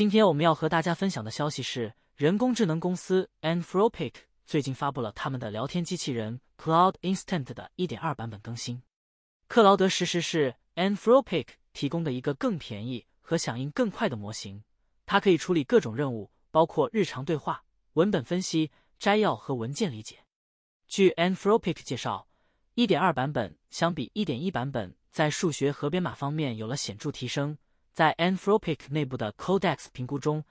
今天我们要和大家分享的消息是，人工智能公司 Anthropic 最近发布了他们的聊天机器人 Cloud Instant 的1.2版本更新。克劳德实时是 Anthropic 提供的一个更便宜和响应更快的模型，它可以处理各种任务，包括日常对话、文本分析、摘要和文件理解。据 Anthropic 介绍，1.2版本相比1.1版本在数学和编码方面有了显著提升。在 Anthropic 内部的 Codex 评估中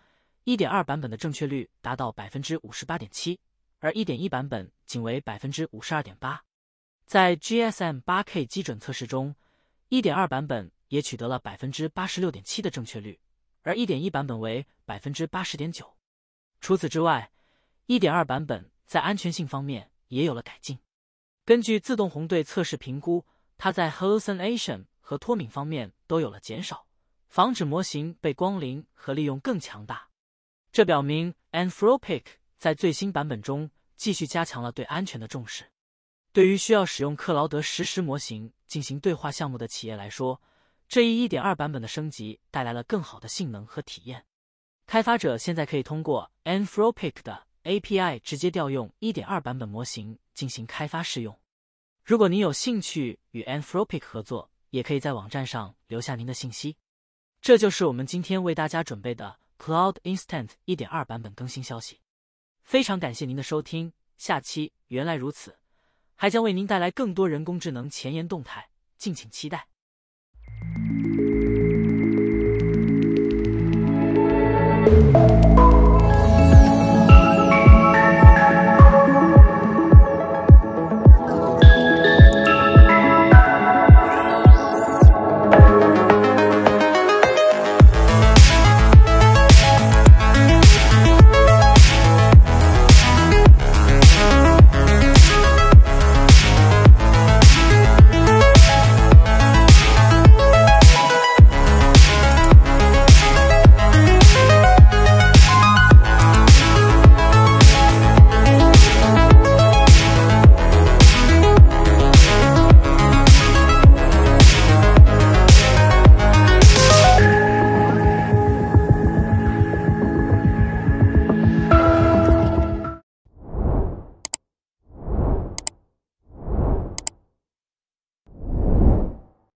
，1.2版本的正确率达到百分之五十八点七，而1.1版本仅为百分之五十二点八。在 GSM 8K 基准测试中，1.2版本也取得了百分之八十六点七的正确率，而1.1版本为百分之八十点九。除此之外，1.2版本在安全性方面也有了改进。根据自动红队测试评估，它在 hallucination 和脱敏方面都有了减少。防止模型被光临和利用更强大，这表明 Anthropic 在最新版本中继续加强了对安全的重视。对于需要使用克劳德实时模型进行对话项目的企业来说，这一1.2版本的升级带来了更好的性能和体验。开发者现在可以通过 Anthropic 的 API 直接调用1.2版本模型进行开发试用。如果您有兴趣与 Anthropic 合作，也可以在网站上留下您的信息。这就是我们今天为大家准备的 Cloud Instant 1.2版本更新消息。非常感谢您的收听，下期原来如此还将为您带来更多人工智能前沿动态，敬请期待。